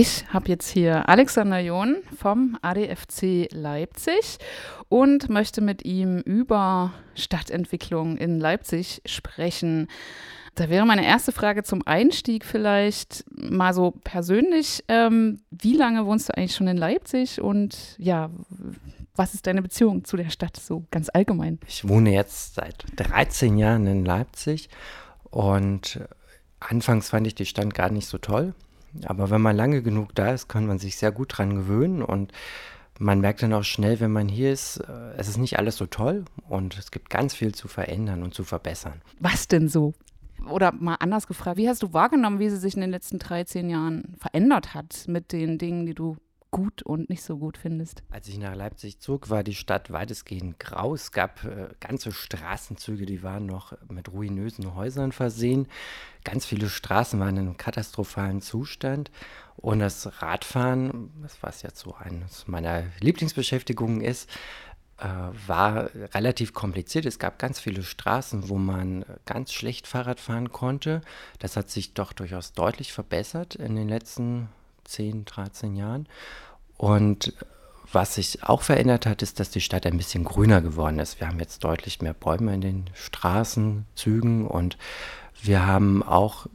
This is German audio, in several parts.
Ich habe jetzt hier Alexander John vom ADFC Leipzig und möchte mit ihm über Stadtentwicklung in Leipzig sprechen. Da wäre meine erste Frage zum Einstieg vielleicht mal so persönlich. Ähm, wie lange wohnst du eigentlich schon in Leipzig und ja, was ist deine Beziehung zu der Stadt so ganz allgemein? Ich wohne jetzt seit 13 Jahren in Leipzig und anfangs fand ich die Stadt gar nicht so toll. Aber wenn man lange genug da ist, kann man sich sehr gut dran gewöhnen und man merkt dann auch schnell, wenn man hier ist, äh, es ist nicht alles so toll und es gibt ganz viel zu verändern und zu verbessern. Was denn so? Oder mal anders gefragt, wie hast du wahrgenommen, wie sie sich in den letzten 13 Jahren verändert hat mit den Dingen, die du gut und nicht so gut findest? Als ich nach Leipzig zog, war die Stadt weitestgehend grau. Es gab äh, ganze Straßenzüge, die waren noch mit ruinösen Häusern versehen. Ganz viele Straßen waren in einem katastrophalen Zustand. Und das Radfahren, was jetzt so eines meiner Lieblingsbeschäftigungen ist, äh, war relativ kompliziert. Es gab ganz viele Straßen, wo man ganz schlecht Fahrrad fahren konnte. Das hat sich doch durchaus deutlich verbessert in den letzten 10, 13 Jahren. Und was sich auch verändert hat, ist, dass die Stadt ein bisschen grüner geworden ist. Wir haben jetzt deutlich mehr Bäume in den Straßenzügen und wir haben auch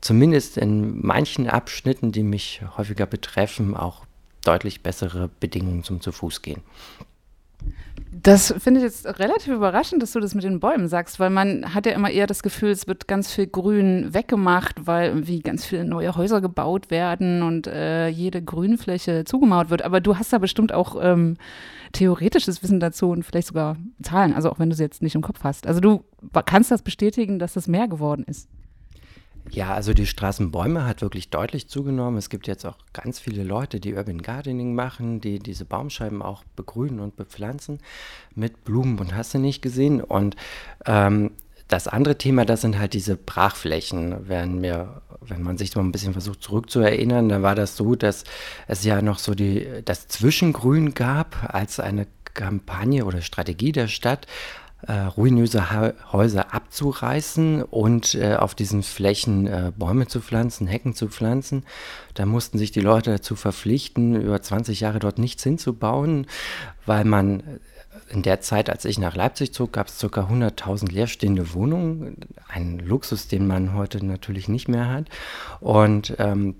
zumindest in manchen Abschnitten, die mich häufiger betreffen, auch deutlich bessere Bedingungen zum zu Fuß gehen. Das finde ich jetzt relativ überraschend, dass du das mit den Bäumen sagst, weil man hat ja immer eher das Gefühl, es wird ganz viel Grün weggemacht, weil irgendwie ganz viele neue Häuser gebaut werden und äh, jede Grünfläche zugemauert wird. Aber du hast da bestimmt auch ähm, theoretisches Wissen dazu und vielleicht sogar Zahlen, also auch wenn du sie jetzt nicht im Kopf hast. Also du kannst das bestätigen, dass das mehr geworden ist. Ja, also die Straßenbäume hat wirklich deutlich zugenommen. Es gibt jetzt auch ganz viele Leute, die Urban Gardening machen, die diese Baumscheiben auch begrünen und bepflanzen mit Blumen und hast du nicht gesehen. Und ähm, das andere Thema, das sind halt diese Brachflächen. Wenn, mir, wenn man sich mal ein bisschen versucht zurückzuerinnern, dann war das so, dass es ja noch so die, das Zwischengrün gab als eine Kampagne oder Strategie der Stadt, äh, ruinöse ha Häuser abzureißen und äh, auf diesen Flächen äh, Bäume zu pflanzen, Hecken zu pflanzen. Da mussten sich die Leute dazu verpflichten, über 20 Jahre dort nichts hinzubauen, weil man äh, in der Zeit, als ich nach Leipzig zog, gab es ca. 100.000 leerstehende Wohnungen. Ein Luxus, den man heute natürlich nicht mehr hat. Und ähm,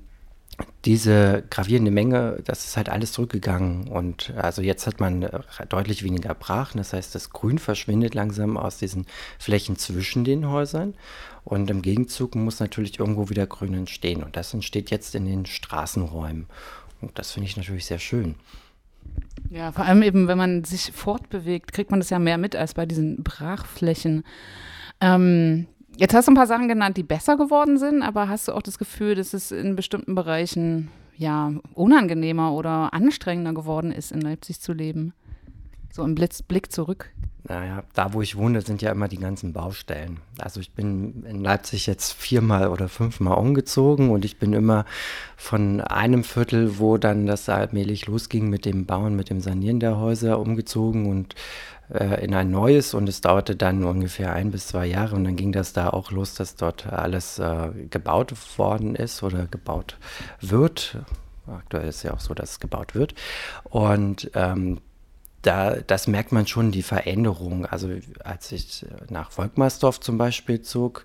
diese gravierende Menge, das ist halt alles zurückgegangen. Und also jetzt hat man äh, deutlich weniger Brachen. Das heißt, das Grün verschwindet langsam aus diesen Flächen zwischen den Häusern. Und im Gegenzug muss natürlich irgendwo wieder Grün entstehen. Und das entsteht jetzt in den Straßenräumen. Und das finde ich natürlich sehr schön. Ja, vor allem eben, wenn man sich fortbewegt, kriegt man das ja mehr mit als bei diesen Brachflächen. Ähm, Jetzt hast du ein paar Sachen genannt, die besser geworden sind, aber hast du auch das Gefühl, dass es in bestimmten Bereichen ja unangenehmer oder anstrengender geworden ist, in Leipzig zu leben? So im Blitz, Blick zurück. Naja, da wo ich wohne, sind ja immer die ganzen Baustellen. Also ich bin in Leipzig jetzt viermal oder fünfmal umgezogen und ich bin immer von einem Viertel, wo dann das allmählich losging mit dem Bauen, mit dem Sanieren der Häuser, umgezogen und äh, in ein neues und es dauerte dann ungefähr ein bis zwei Jahre und dann ging das da auch los, dass dort alles äh, gebaut worden ist oder gebaut wird. Aktuell ist ja auch so, dass es gebaut wird. Und ähm, da, das merkt man schon, die Veränderung. Also als ich nach Volkmarsdorf zum Beispiel zog,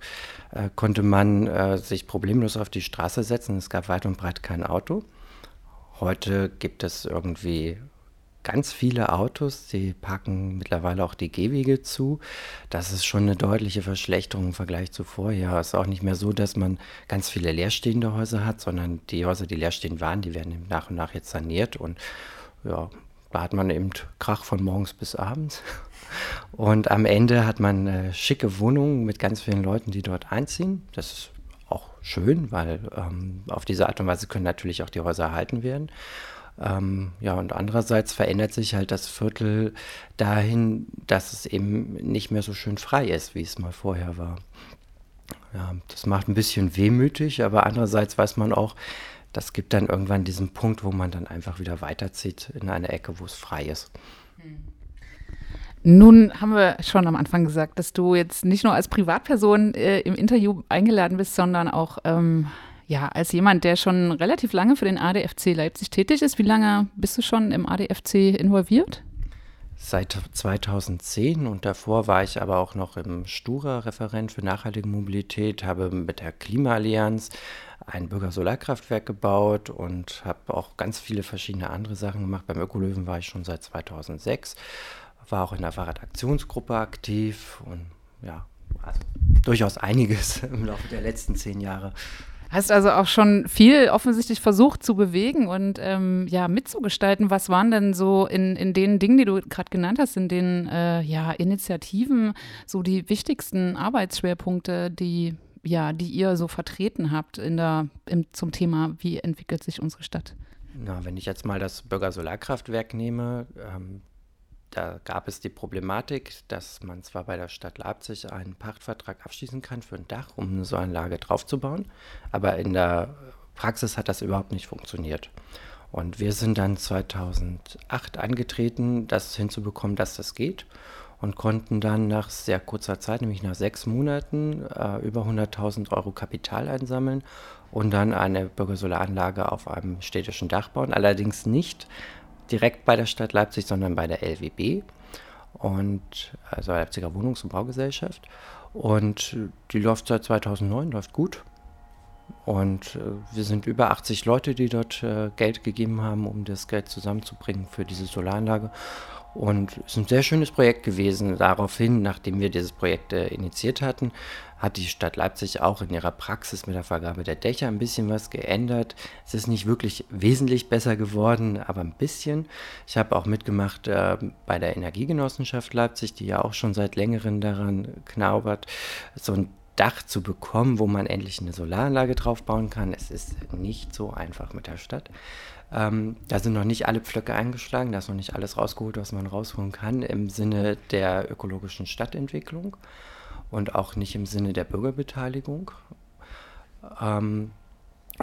äh, konnte man äh, sich problemlos auf die Straße setzen. Es gab weit und breit kein Auto. Heute gibt es irgendwie ganz viele Autos, die packen mittlerweile auch die Gehwege zu. Das ist schon eine deutliche Verschlechterung im Vergleich zu vorher. Es ist auch nicht mehr so, dass man ganz viele leerstehende Häuser hat, sondern die Häuser, die leerstehend waren, die werden nach und nach jetzt saniert und ja, da hat man eben Krach von morgens bis abends. Und am Ende hat man eine schicke Wohnung mit ganz vielen Leuten, die dort einziehen. Das ist auch schön, weil ähm, auf diese Art und Weise können natürlich auch die Häuser erhalten werden. Ähm, ja, und andererseits verändert sich halt das Viertel dahin, dass es eben nicht mehr so schön frei ist, wie es mal vorher war. Ja, das macht ein bisschen wehmütig, aber andererseits weiß man auch, das gibt dann irgendwann diesen Punkt, wo man dann einfach wieder weiterzieht in eine Ecke, wo es frei ist. Nun haben wir schon am Anfang gesagt, dass du jetzt nicht nur als Privatperson äh, im Interview eingeladen bist, sondern auch ähm, Ja, als jemand, der schon relativ lange für den ADFC Leipzig tätig ist, wie lange bist du schon im ADFC involviert? Seit 2010 und davor war ich aber auch noch im Stura-Referent für nachhaltige Mobilität, habe mit der Klimaallianz ein Bürgersolarkraftwerk gebaut und habe auch ganz viele verschiedene andere Sachen gemacht. Beim Ökolöwen war ich schon seit 2006, war auch in der Fahrradaktionsgruppe aktiv und ja, also durchaus einiges im Laufe der letzten zehn Jahre. Hast also auch schon viel offensichtlich versucht zu bewegen und ähm, ja mitzugestalten. Was waren denn so in, in den Dingen, die du gerade genannt hast, in den äh, ja, Initiativen, so die wichtigsten Arbeitsschwerpunkte, die, ja, die ihr so vertreten habt in der, im, zum Thema, wie entwickelt sich unsere Stadt? Na, wenn ich jetzt mal das Bürgersolarkraftwerk nehme, ähm, da gab es die Problematik, dass man zwar bei der Stadt Leipzig einen Pachtvertrag abschließen kann für ein Dach, um eine Solaranlage draufzubauen, aber in der Praxis hat das überhaupt nicht funktioniert. Und wir sind dann 2008 angetreten, das hinzubekommen, dass das geht und konnten dann nach sehr kurzer Zeit, nämlich nach sechs Monaten, äh, über 100.000 Euro Kapital einsammeln und dann eine Bürgersolaranlage auf einem städtischen Dach bauen. Allerdings nicht direkt bei der Stadt Leipzig, sondern bei der LWB und also Leipziger Wohnungs- und Baugesellschaft. Und die läuft seit 2009, läuft gut. Und äh, wir sind über 80 Leute, die dort äh, Geld gegeben haben, um das Geld zusammenzubringen für diese Solaranlage. Und es ist ein sehr schönes Projekt gewesen. Daraufhin, nachdem wir dieses Projekt äh, initiiert hatten, hat die Stadt Leipzig auch in ihrer Praxis mit der Vergabe der Dächer ein bisschen was geändert. Es ist nicht wirklich wesentlich besser geworden, aber ein bisschen. Ich habe auch mitgemacht äh, bei der Energiegenossenschaft Leipzig, die ja auch schon seit längerem daran knaubert, so ein Dach zu bekommen, wo man endlich eine Solaranlage drauf bauen kann. Es ist nicht so einfach mit der Stadt. Ähm, da sind noch nicht alle Pflöcke eingeschlagen, da ist noch nicht alles rausgeholt, was man rausholen kann im Sinne der ökologischen Stadtentwicklung und auch nicht im Sinne der Bürgerbeteiligung. Ähm,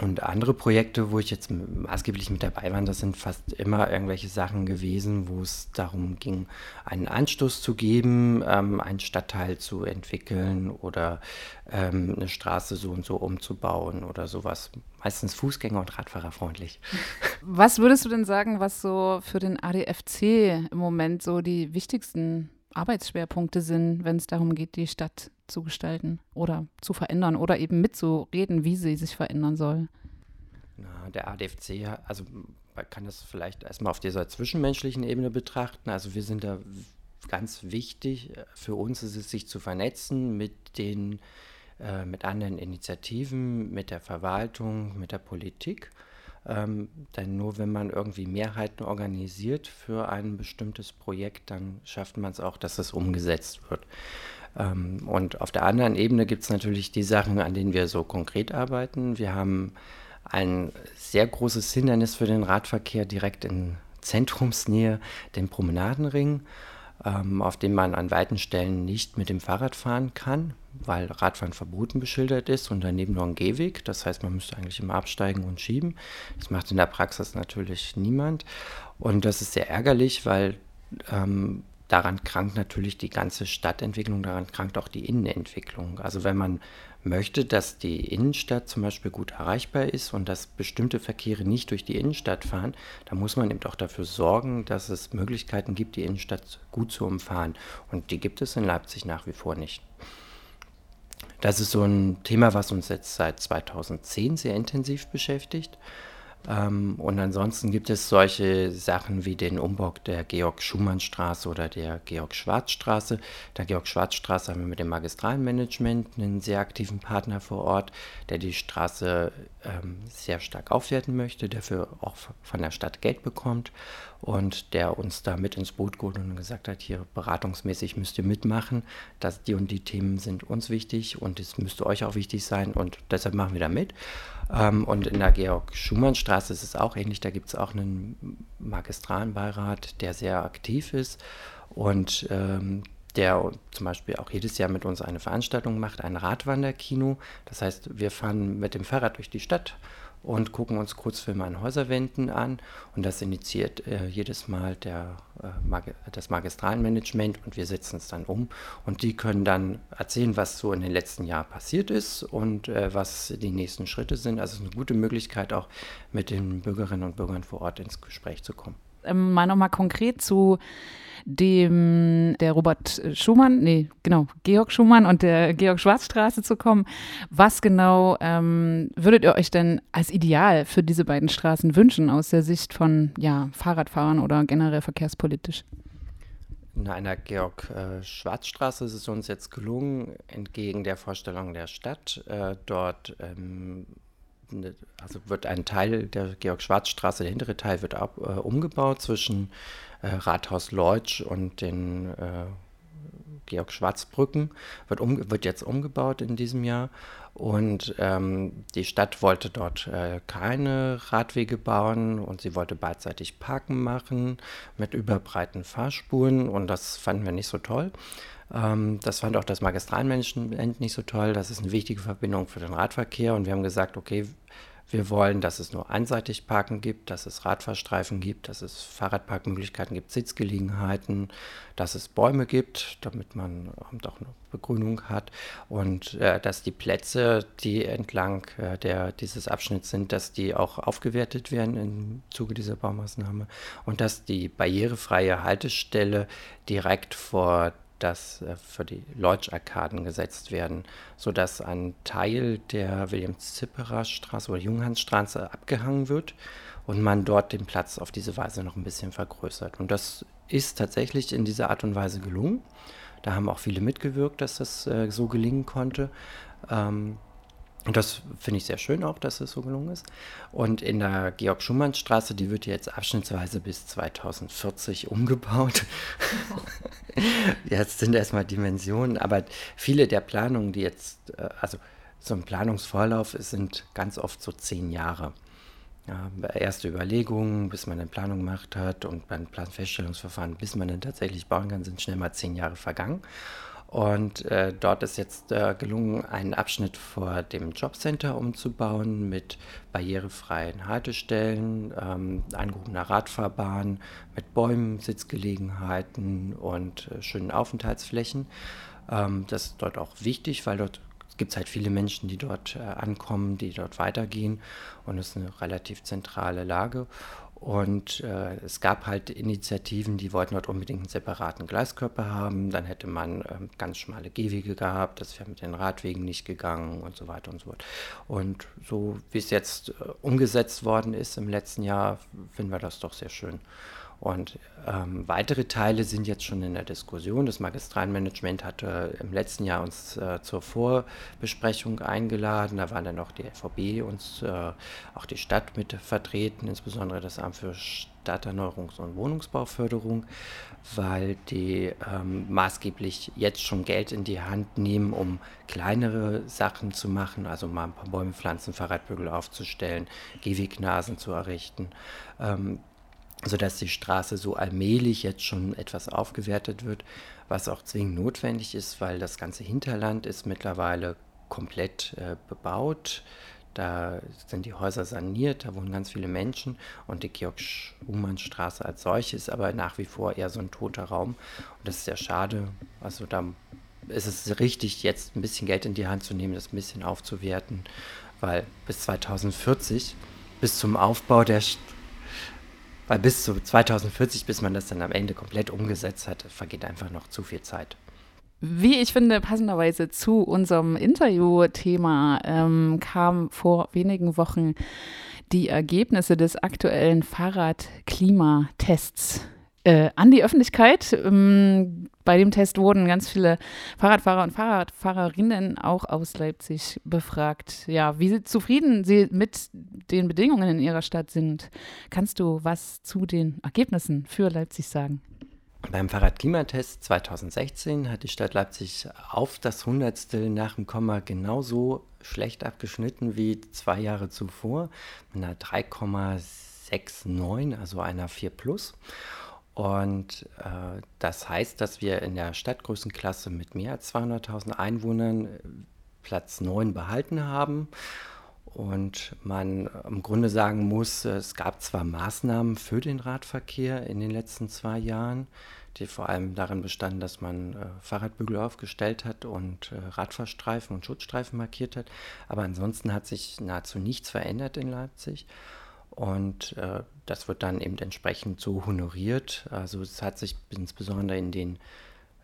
und andere Projekte, wo ich jetzt maßgeblich mit dabei war, das sind fast immer irgendwelche Sachen gewesen, wo es darum ging, einen Anstoß zu geben, ähm, einen Stadtteil zu entwickeln oder ähm, eine Straße so und so umzubauen oder sowas. Meistens Fußgänger- und Radfahrerfreundlich. Was würdest du denn sagen, was so für den ADFC im Moment so die wichtigsten Arbeitsschwerpunkte sind, wenn es darum geht, die Stadt zu gestalten oder zu verändern oder eben mitzureden, wie sie sich verändern soll? Na, der ADFC, also man kann das vielleicht erstmal auf dieser zwischenmenschlichen Ebene betrachten. Also wir sind da ganz wichtig. Für uns ist es, sich zu vernetzen mit den äh, mit anderen Initiativen, mit der Verwaltung, mit der Politik. Ähm, denn nur wenn man irgendwie Mehrheiten organisiert für ein bestimmtes Projekt, dann schafft man es auch, dass es umgesetzt wird. Ähm, und auf der anderen Ebene gibt es natürlich die Sachen, an denen wir so konkret arbeiten. Wir haben ein sehr großes Hindernis für den Radverkehr direkt in Zentrumsnähe, den Promenadenring, ähm, auf dem man an weiten Stellen nicht mit dem Fahrrad fahren kann, weil Radfahren verboten beschildert ist und daneben noch ein Gehweg. Das heißt, man müsste eigentlich immer absteigen und schieben. Das macht in der Praxis natürlich niemand. Und das ist sehr ärgerlich, weil ähm, daran krankt natürlich die ganze Stadtentwicklung, daran krankt auch die Innenentwicklung. Also wenn man möchte, dass die Innenstadt zum Beispiel gut erreichbar ist und dass bestimmte Verkehre nicht durch die Innenstadt fahren, dann muss man eben auch dafür sorgen, dass es Möglichkeiten gibt, die Innenstadt gut zu umfahren. Und die gibt es in Leipzig nach wie vor nicht. Das ist so ein Thema, was uns jetzt seit 2010 sehr intensiv beschäftigt. Ähm, und ansonsten gibt es solche Sachen wie den Umbau der Georg-Schumann-Straße oder der Georg-Schwarz-Straße. Der Georg-Schwarz-Straße haben wir mit dem Magistralmanagement einen sehr aktiven Partner vor Ort, der die Straße ähm, sehr stark aufwerten möchte, dafür auch von der Stadt Geld bekommt und der uns da mit ins Boot geholt und gesagt hat, hier beratungsmäßig müsst ihr mitmachen, dass die und die Themen sind uns wichtig und es müsste euch auch wichtig sein und deshalb machen wir da mit. Ähm, und in der Georg-Schumann-Straße ist es auch ähnlich, da gibt es auch einen Magistralenbeirat, der sehr aktiv ist und ähm, der zum Beispiel auch jedes Jahr mit uns eine Veranstaltung macht, ein Radwanderkino. Das heißt, wir fahren mit dem Fahrrad durch die Stadt und gucken uns Kurzfilme an Häuserwänden an. Und das initiiert äh, jedes Mal der, äh, Mag das Magistralmanagement und wir setzen es dann um. Und die können dann erzählen, was so in den letzten Jahren passiert ist und äh, was die nächsten Schritte sind. Also es ist eine gute Möglichkeit, auch mit den Bürgerinnen und Bürgern vor Ort ins Gespräch zu kommen. Ähm, mal nochmal konkret zu dem der Robert Schumann, nee, genau, Georg Schumann und der Georg Schwarzstraße zu kommen. Was genau ähm, würdet ihr euch denn als Ideal für diese beiden Straßen wünschen aus der Sicht von ja, Fahrradfahrern oder generell verkehrspolitisch? In einer Georg-Schwarzstraße äh, ist es uns jetzt gelungen, entgegen der Vorstellung der Stadt, äh, dort ähm, also wird ein Teil der Georg-Schwarz-Straße, der hintere Teil wird ab, äh, umgebaut zwischen äh, Rathaus Leutsch und den äh, Georg Schwarzbrücken wird, um, wird jetzt umgebaut in diesem Jahr. Und ähm, die Stadt wollte dort äh, keine Radwege bauen und sie wollte beidseitig Parken machen mit überbreiten Fahrspuren und das fanden wir nicht so toll. Ähm, das fand auch das Magistralmanagement nicht so toll. Das ist eine wichtige Verbindung für den Radverkehr und wir haben gesagt, okay, wir wollen, dass es nur einseitig Parken gibt, dass es Radfahrstreifen gibt, dass es Fahrradparkmöglichkeiten gibt, Sitzgelegenheiten, dass es Bäume gibt, damit man auch eine Begrünung hat. Und äh, dass die Plätze, die entlang äh, der, dieses Abschnitts sind, dass die auch aufgewertet werden im Zuge dieser Baumaßnahme. Und dass die barrierefreie Haltestelle direkt vor dass äh, für die Leutsch-Arkaden gesetzt werden, sodass ein Teil der William-Zipperer-Straße oder Junghansstraße abgehangen wird und man dort den Platz auf diese Weise noch ein bisschen vergrößert. Und das ist tatsächlich in dieser Art und Weise gelungen. Da haben auch viele mitgewirkt, dass das äh, so gelingen konnte. Ähm, und das finde ich sehr schön auch, dass es so gelungen ist. Und in der Georg-Schumann-Straße, die wird jetzt abschnittsweise bis 2040 umgebaut. jetzt sind erstmal Dimensionen, aber viele der Planungen, die jetzt, äh, also so ein Planungsvorlauf sind ganz oft so zehn Jahre. Ja, erste Überlegungen, bis man eine Planung gemacht hat und beim Planfeststellungsverfahren, bis man dann tatsächlich bauen kann, sind schnell mal zehn Jahre vergangen. Und äh, dort ist jetzt äh, gelungen, einen Abschnitt vor dem Jobcenter umzubauen mit barrierefreien Haltestellen, ähm, angehobener Radfahrbahn, mit Bäumen, Sitzgelegenheiten und äh, schönen Aufenthaltsflächen. Ähm, das ist dort auch wichtig, weil dort gibt es halt viele Menschen, die dort äh, ankommen, die dort weitergehen und es ist eine relativ zentrale Lage. Und äh, es gab halt Initiativen, die wollten dort unbedingt einen separaten Gleiskörper haben. Dann hätte man äh, ganz schmale Gehwege gehabt, das wäre mit den Radwegen nicht gegangen und so weiter und so fort. Und so wie es jetzt äh, umgesetzt worden ist im letzten Jahr, finden wir das doch sehr schön. Und ähm, weitere Teile sind jetzt schon in der Diskussion. Das Magistralmanagement hatte im letzten Jahr uns äh, zur Vorbesprechung eingeladen. Da waren dann auch die FVB und äh, auch die Stadt mit vertreten, insbesondere das Amt für Stadterneuerungs- und Wohnungsbauförderung, weil die ähm, maßgeblich jetzt schon Geld in die Hand nehmen, um kleinere Sachen zu machen, also mal ein paar Bäume pflanzen, Fahrradbügel aufzustellen, Gehwegnasen zu errichten. Ähm, sodass die Straße so allmählich jetzt schon etwas aufgewertet wird, was auch zwingend notwendig ist, weil das ganze Hinterland ist mittlerweile komplett äh, bebaut. Da sind die Häuser saniert, da wohnen ganz viele Menschen und die Georg-Schumann-Straße als solche ist aber nach wie vor eher so ein toter Raum. Und das ist sehr schade. Also da ist es richtig, jetzt ein bisschen Geld in die Hand zu nehmen, das ein bisschen aufzuwerten, weil bis 2040, bis zum Aufbau der weil bis zu 2040, bis man das dann am Ende komplett umgesetzt hat, vergeht einfach noch zu viel Zeit. Wie ich finde, passenderweise zu unserem Interviewthema ähm, kam vor wenigen Wochen die Ergebnisse des aktuellen Fahrradklimatests äh, an die Öffentlichkeit. Ähm, bei dem Test wurden ganz viele Fahrradfahrer und Fahrradfahrerinnen auch aus Leipzig befragt. Ja, wie zufrieden sie mit den Bedingungen in ihrer Stadt sind. Kannst du was zu den Ergebnissen für Leipzig sagen? Beim Fahrradklimatest 2016 hat die Stadt Leipzig auf das Hundertstel nach dem Komma genauso schlecht abgeschnitten wie zwei Jahre zuvor mit einer 3,69, also einer 4 plus. Und äh, das heißt, dass wir in der Stadtgrößenklasse mit mehr als 200.000 Einwohnern äh, Platz 9 behalten haben. und man im Grunde sagen muss, es gab zwar Maßnahmen für den Radverkehr in den letzten zwei Jahren, die vor allem darin bestanden, dass man äh, Fahrradbügel aufgestellt hat und äh, Radfahrstreifen und Schutzstreifen markiert hat. Aber ansonsten hat sich nahezu nichts verändert in Leipzig. Und äh, das wird dann eben entsprechend so honoriert. Also es hat sich insbesondere in den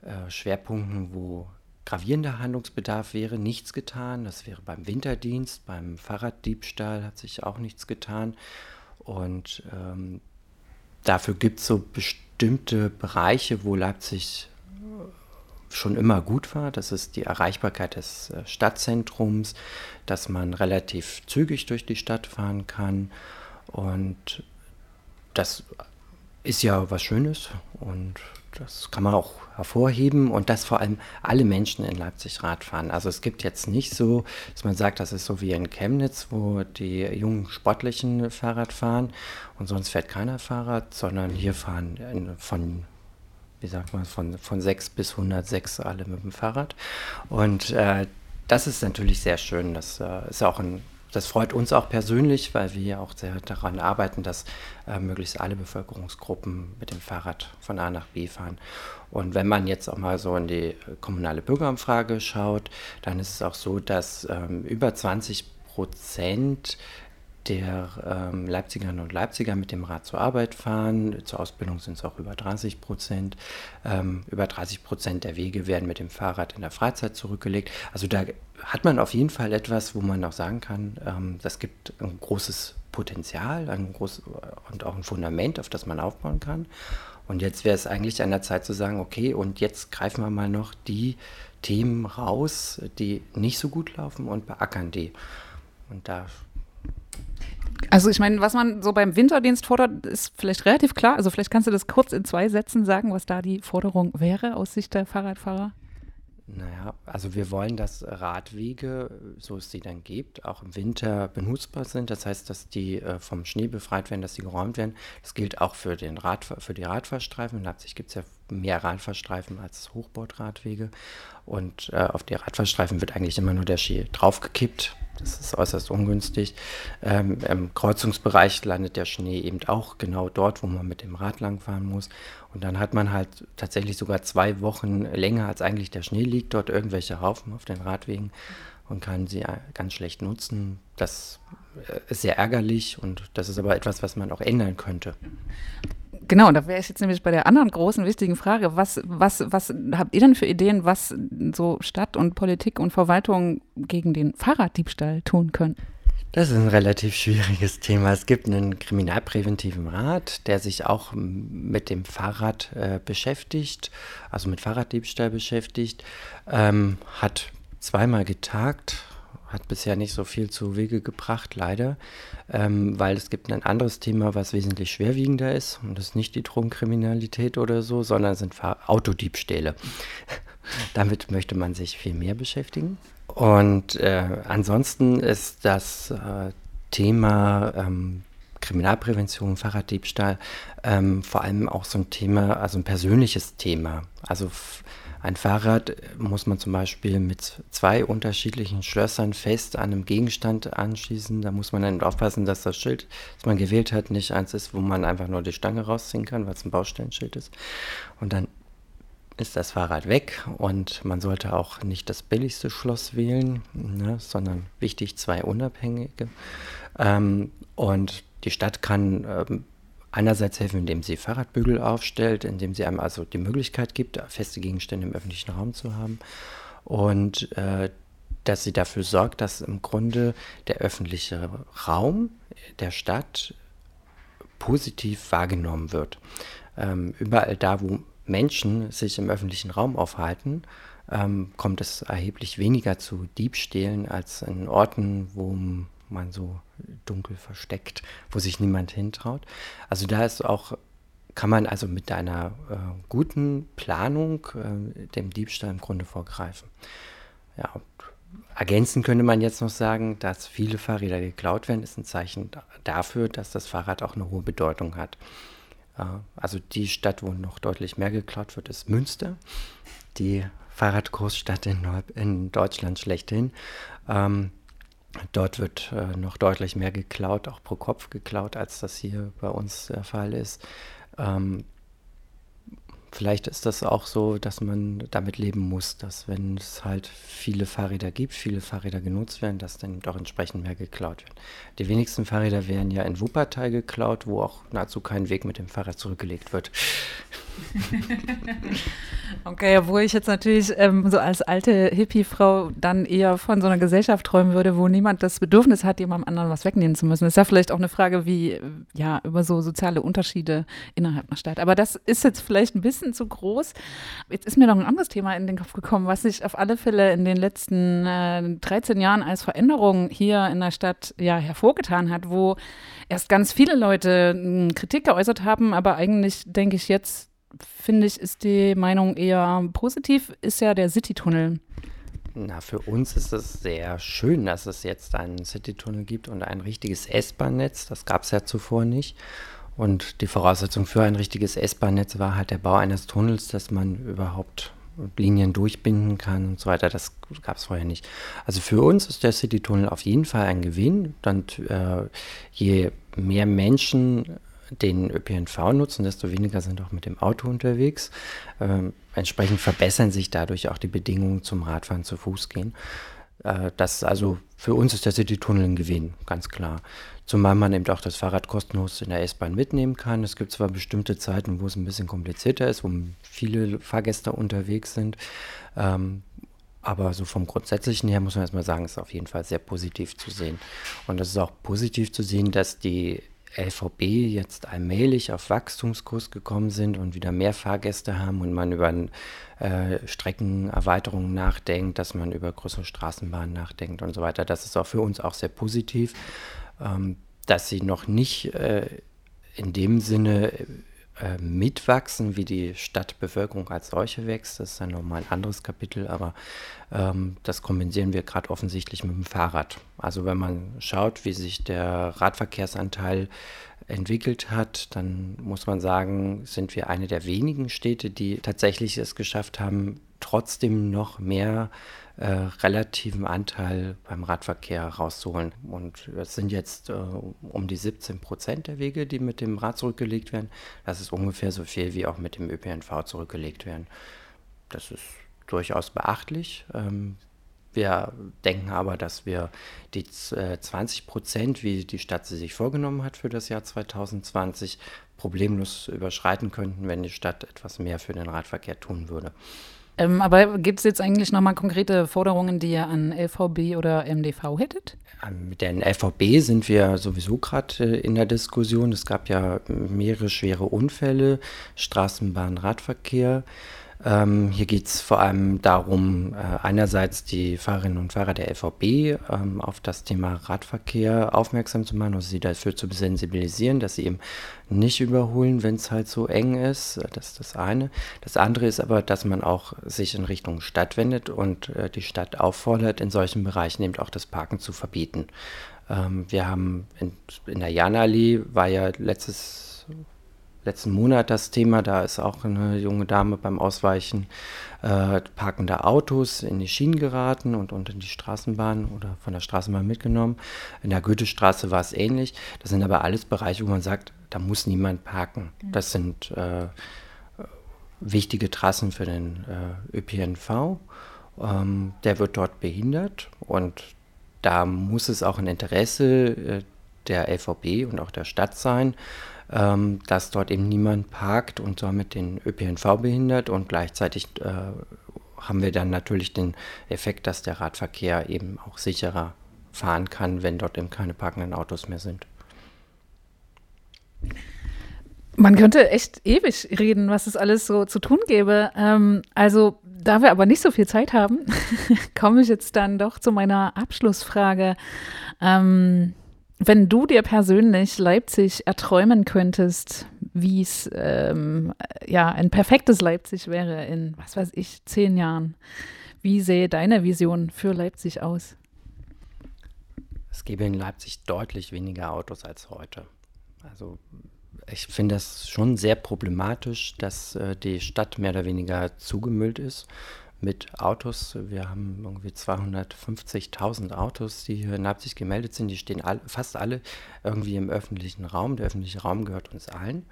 äh, Schwerpunkten, wo gravierender Handlungsbedarf wäre, nichts getan. Das wäre beim Winterdienst, beim Fahrraddiebstahl hat sich auch nichts getan. Und ähm, dafür gibt es so bestimmte Bereiche, wo Leipzig schon immer gut war. Das ist die Erreichbarkeit des äh, Stadtzentrums, dass man relativ zügig durch die Stadt fahren kann. Und das ist ja was Schönes und das kann man auch hervorheben und dass vor allem alle Menschen in Leipzig Rad fahren. Also es gibt jetzt nicht so, dass man sagt, das ist so wie in Chemnitz, wo die jungen Sportlichen Fahrrad fahren und sonst fährt keiner Fahrrad, sondern hier fahren von wie sagt man, von, von 6 bis 106 alle mit dem Fahrrad. Und äh, das ist natürlich sehr schön. Das äh, ist auch ein das freut uns auch persönlich, weil wir auch sehr daran arbeiten, dass äh, möglichst alle Bevölkerungsgruppen mit dem Fahrrad von A nach B fahren. Und wenn man jetzt auch mal so in die kommunale Bürgerumfrage schaut, dann ist es auch so, dass ähm, über 20 Prozent der ähm, Leipzigerinnen und Leipziger mit dem Rad zur Arbeit fahren. Zur Ausbildung sind es auch über 30 Prozent. Ähm, über 30 Prozent der Wege werden mit dem Fahrrad in der Freizeit zurückgelegt. Also da hat man auf jeden Fall etwas, wo man auch sagen kann, ähm, das gibt ein großes Potenzial ein groß, und auch ein Fundament, auf das man aufbauen kann. Und jetzt wäre es eigentlich an der Zeit zu sagen, okay, und jetzt greifen wir mal noch die Themen raus, die nicht so gut laufen und beackern die. Und da also ich meine, was man so beim Winterdienst fordert, ist vielleicht relativ klar. Also vielleicht kannst du das kurz in zwei Sätzen sagen, was da die Forderung wäre aus Sicht der Fahrradfahrer. Naja, also wir wollen, dass Radwege, so es sie dann gibt, auch im Winter benutzbar sind. Das heißt, dass die äh, vom Schnee befreit werden, dass sie geräumt werden. Das gilt auch für, den Rad, für die Radfahrstreifen. In Leipzig gibt es ja mehr Radfahrstreifen als Hochbordradwege. Und äh, auf die Radfahrstreifen wird eigentlich immer nur der Ski draufgekippt. Das ist äußerst ungünstig. Ähm, Im Kreuzungsbereich landet der Schnee eben auch genau dort, wo man mit dem Rad langfahren muss. Und dann hat man halt tatsächlich sogar zwei Wochen länger, als eigentlich der Schnee liegt, dort irgendwelche Haufen auf den Radwegen und kann sie äh, ganz schlecht nutzen. Das äh, ist sehr ärgerlich und das ist aber etwas, was man auch ändern könnte. Genau, da wäre ich jetzt nämlich bei der anderen großen wichtigen Frage. Was, was, was habt ihr denn für Ideen, was so Stadt und Politik und Verwaltung gegen den Fahrraddiebstahl tun können? Das ist ein relativ schwieriges Thema. Es gibt einen kriminalpräventiven Rat, der sich auch mit dem Fahrrad äh, beschäftigt, also mit Fahrraddiebstahl beschäftigt, ähm, hat zweimal getagt, hat bisher nicht so viel zu Wege gebracht, leider, ähm, weil es gibt ein anderes Thema, was wesentlich schwerwiegender ist und das ist nicht die Drogenkriminalität oder so, sondern sind Autodiebstähle. Damit möchte man sich viel mehr beschäftigen. Und äh, ansonsten ist das äh, Thema ähm, Kriminalprävention, Fahrraddiebstahl ähm, vor allem auch so ein Thema, also ein persönliches Thema. Also ein Fahrrad muss man zum Beispiel mit zwei unterschiedlichen Schlössern fest an einem Gegenstand anschließen. Da muss man dann aufpassen, dass das Schild, das man gewählt hat, nicht eins ist, wo man einfach nur die Stange rausziehen kann, weil es ein Baustellenschild ist. Und dann ist das Fahrrad weg und man sollte auch nicht das billigste Schloss wählen, ne, sondern wichtig zwei unabhängige. Ähm, und die Stadt kann ähm, einerseits helfen, indem sie Fahrradbügel aufstellt, indem sie einem also die Möglichkeit gibt, feste Gegenstände im öffentlichen Raum zu haben und äh, dass sie dafür sorgt, dass im Grunde der öffentliche Raum der Stadt positiv wahrgenommen wird. Ähm, überall da, wo Menschen sich im öffentlichen Raum aufhalten, ähm, kommt es erheblich weniger zu Diebstählen als in Orten, wo man so dunkel versteckt, wo sich niemand hintraut. Also da ist auch, kann man also mit einer äh, guten Planung äh, dem Diebstahl im Grunde vorgreifen. Ja, ergänzen könnte man jetzt noch sagen, dass viele Fahrräder geklaut werden, ist ein Zeichen dafür, dass das Fahrrad auch eine hohe Bedeutung hat. Äh, also die Stadt, wo noch deutlich mehr geklaut wird, ist Münster, die Fahrradgroßstadt in, in Deutschland schlechthin. Ähm, Dort wird äh, noch deutlich mehr geklaut, auch pro Kopf geklaut, als das hier bei uns der Fall ist. Ähm, vielleicht ist das auch so, dass man damit leben muss, dass wenn es halt viele Fahrräder gibt, viele Fahrräder genutzt werden, dass dann doch entsprechend mehr geklaut wird. Die wenigsten Fahrräder werden ja in Wuppertal geklaut, wo auch nahezu kein Weg mit dem Fahrrad zurückgelegt wird. okay, obwohl ich jetzt natürlich ähm, so als alte Hippie-Frau dann eher von so einer Gesellschaft träumen würde, wo niemand das Bedürfnis hat, jemandem anderen was wegnehmen zu müssen. Das ist ja vielleicht auch eine Frage wie, ja, über so soziale Unterschiede innerhalb einer Stadt. Aber das ist jetzt vielleicht ein bisschen zu groß. Jetzt ist mir noch ein anderes Thema in den Kopf gekommen, was sich auf alle Fälle in den letzten äh, 13 Jahren als Veränderung hier in der Stadt ja hervorgetan hat, wo erst ganz viele Leute hm, Kritik geäußert haben, aber eigentlich denke ich jetzt finde ich, ist die Meinung eher positiv, ist ja der Citytunnel. Na, für uns ist es sehr schön, dass es jetzt einen Citytunnel gibt und ein richtiges S-Bahn-Netz. Das gab es ja zuvor nicht. Und die Voraussetzung für ein richtiges S-Bahn-Netz war halt der Bau eines Tunnels, dass man überhaupt Linien durchbinden kann und so weiter. Das gab es vorher nicht. Also für uns ist der Citytunnel auf jeden Fall ein Gewinn. Und äh, je mehr Menschen den ÖPNV nutzen, desto weniger sind auch mit dem Auto unterwegs. Ähm, entsprechend verbessern sich dadurch auch die Bedingungen zum Radfahren, zu Fuß gehen. Äh, das also für uns ist der Citytunnel ein Gewinn, ganz klar. Zumal man eben auch das Fahrrad kostenlos in der S-Bahn mitnehmen kann. Es gibt zwar bestimmte Zeiten, wo es ein bisschen komplizierter ist, wo viele Fahrgäste unterwegs sind. Ähm, aber so vom Grundsätzlichen her muss man erstmal sagen, ist auf jeden Fall sehr positiv zu sehen. Und es ist auch positiv zu sehen, dass die LVB jetzt allmählich auf Wachstumskurs gekommen sind und wieder mehr Fahrgäste haben und man über äh, Streckenerweiterungen nachdenkt, dass man über größere Straßenbahnen nachdenkt und so weiter. Das ist auch für uns auch sehr positiv, ähm, dass sie noch nicht äh, in dem Sinne äh, mitwachsen, wie die Stadtbevölkerung als solche wächst. Das ist dann nochmal ein anderes Kapitel, aber ähm, das kompensieren wir gerade offensichtlich mit dem Fahrrad. Also wenn man schaut, wie sich der Radverkehrsanteil entwickelt hat, dann muss man sagen, sind wir eine der wenigen Städte, die tatsächlich es geschafft haben, trotzdem noch mehr äh, relativen Anteil beim Radverkehr rauszuholen. Und es sind jetzt äh, um die 17 Prozent der Wege, die mit dem Rad zurückgelegt werden. Das ist ungefähr so viel, wie auch mit dem ÖPNV zurückgelegt werden. Das ist durchaus beachtlich. Ähm, wir denken aber, dass wir die 20 äh, Prozent, wie die Stadt sie sich vorgenommen hat für das Jahr 2020, problemlos überschreiten könnten, wenn die Stadt etwas mehr für den Radverkehr tun würde. Ähm, aber gibt es jetzt eigentlich nochmal konkrete Forderungen, die ihr an LVB oder MDV hättet? Ähm, mit den LVB sind wir sowieso gerade äh, in der Diskussion. Es gab ja mehrere schwere Unfälle, Straßenbahn, Radverkehr. Ähm, hier geht es vor allem darum, äh, einerseits die Fahrerinnen und Fahrer der LVB ähm, auf das Thema Radverkehr aufmerksam zu machen, also sie dafür zu sensibilisieren, dass sie eben nicht überholen, wenn es halt so eng ist. Das ist das eine. Das andere ist aber, dass man auch sich in Richtung Stadt wendet und äh, die Stadt auffordert, in solchen Bereichen eben auch das Parken zu verbieten. Ähm, wir haben in, in der Janallee war ja letztes letzten Monat das Thema. Da ist auch eine junge Dame beim Ausweichen äh, parkender Autos in die Schienen geraten und unter die Straßenbahn oder von der Straßenbahn mitgenommen. In der Goethestraße war es ähnlich. Das sind aber alles Bereiche, wo man sagt, da muss niemand parken. Das sind äh, wichtige Trassen für den äh, ÖPNV. Ähm, der wird dort behindert und da muss es auch ein Interesse äh, der LVB und auch der Stadt sein, ähm, dass dort eben niemand parkt und somit den ÖPNV behindert und gleichzeitig äh, haben wir dann natürlich den Effekt, dass der Radverkehr eben auch sicherer fahren kann, wenn dort eben keine parkenden Autos mehr sind. Man könnte echt ewig reden, was es alles so zu tun gäbe. Ähm, also, da wir aber nicht so viel Zeit haben, komme ich jetzt dann doch zu meiner Abschlussfrage. Ähm, wenn du dir persönlich Leipzig erträumen könntest, wie es ähm, ja ein perfektes Leipzig wäre in, was weiß ich, zehn Jahren, wie sähe deine Vision für Leipzig aus? Es gäbe in Leipzig deutlich weniger Autos als heute. Also ich finde das schon sehr problematisch, dass äh, die Stadt mehr oder weniger zugemüllt ist mit Autos. Wir haben irgendwie 250.000 Autos, die hier in Leipzig gemeldet sind. Die stehen all, fast alle irgendwie im öffentlichen Raum. Der öffentliche Raum gehört uns allen.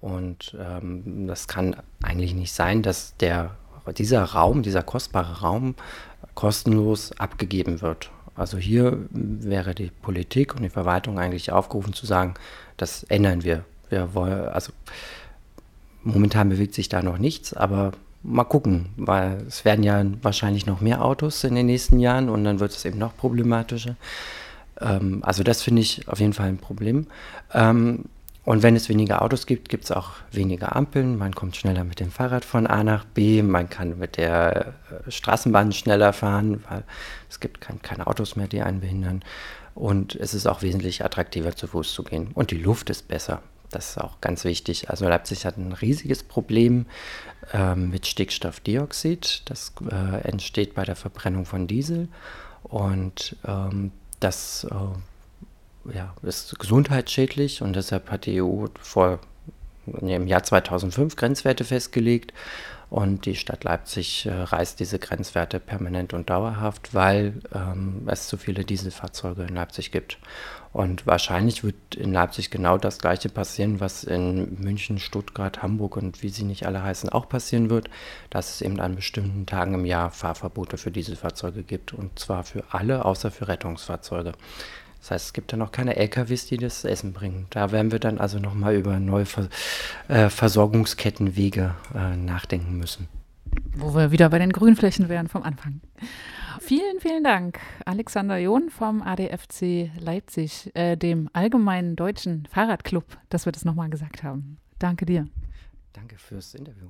Und ähm, das kann eigentlich nicht sein, dass der, dieser Raum, dieser kostbare Raum kostenlos abgegeben wird. Also hier wäre die Politik und die Verwaltung eigentlich aufgerufen zu sagen, das ändern wir. Wir wollen, also momentan bewegt sich da noch nichts, aber mal gucken, weil es werden ja wahrscheinlich noch mehr Autos in den nächsten Jahren und dann wird es eben noch problematischer. Ähm, also das finde ich auf jeden Fall ein Problem. Ähm, und wenn es weniger Autos gibt, gibt es auch weniger Ampeln. Man kommt schneller mit dem Fahrrad von A nach B. Man kann mit der äh, Straßenbahn schneller fahren, weil es gibt kein, keine Autos mehr, die einen behindern. Und es ist auch wesentlich attraktiver, zu Fuß zu gehen. Und die Luft ist besser. Das ist auch ganz wichtig. Also Leipzig hat ein riesiges Problem äh, mit Stickstoffdioxid. Das äh, entsteht bei der Verbrennung von Diesel. Und ähm, das äh, ja, ist gesundheitsschädlich und deshalb hat die EU vor im Jahr 2005 Grenzwerte festgelegt und die Stadt Leipzig äh, reißt diese Grenzwerte permanent und dauerhaft, weil ähm, es zu viele Dieselfahrzeuge in Leipzig gibt. Und wahrscheinlich wird in Leipzig genau das Gleiche passieren, was in München, Stuttgart, Hamburg und wie sie nicht alle heißen auch passieren wird, dass es eben an bestimmten Tagen im Jahr Fahrverbote für Dieselfahrzeuge gibt. Und zwar für alle, außer für Rettungsfahrzeuge. Das heißt, es gibt dann auch keine LKWs, die das Essen bringen. Da werden wir dann also nochmal über neue Ver äh, Versorgungskettenwege äh, nachdenken müssen. Wo wir wieder bei den Grünflächen wären vom Anfang. Vielen, vielen Dank, Alexander John vom ADFC Leipzig, äh, dem Allgemeinen Deutschen Fahrradclub, dass wir das nochmal gesagt haben. Danke dir. Danke fürs Interview.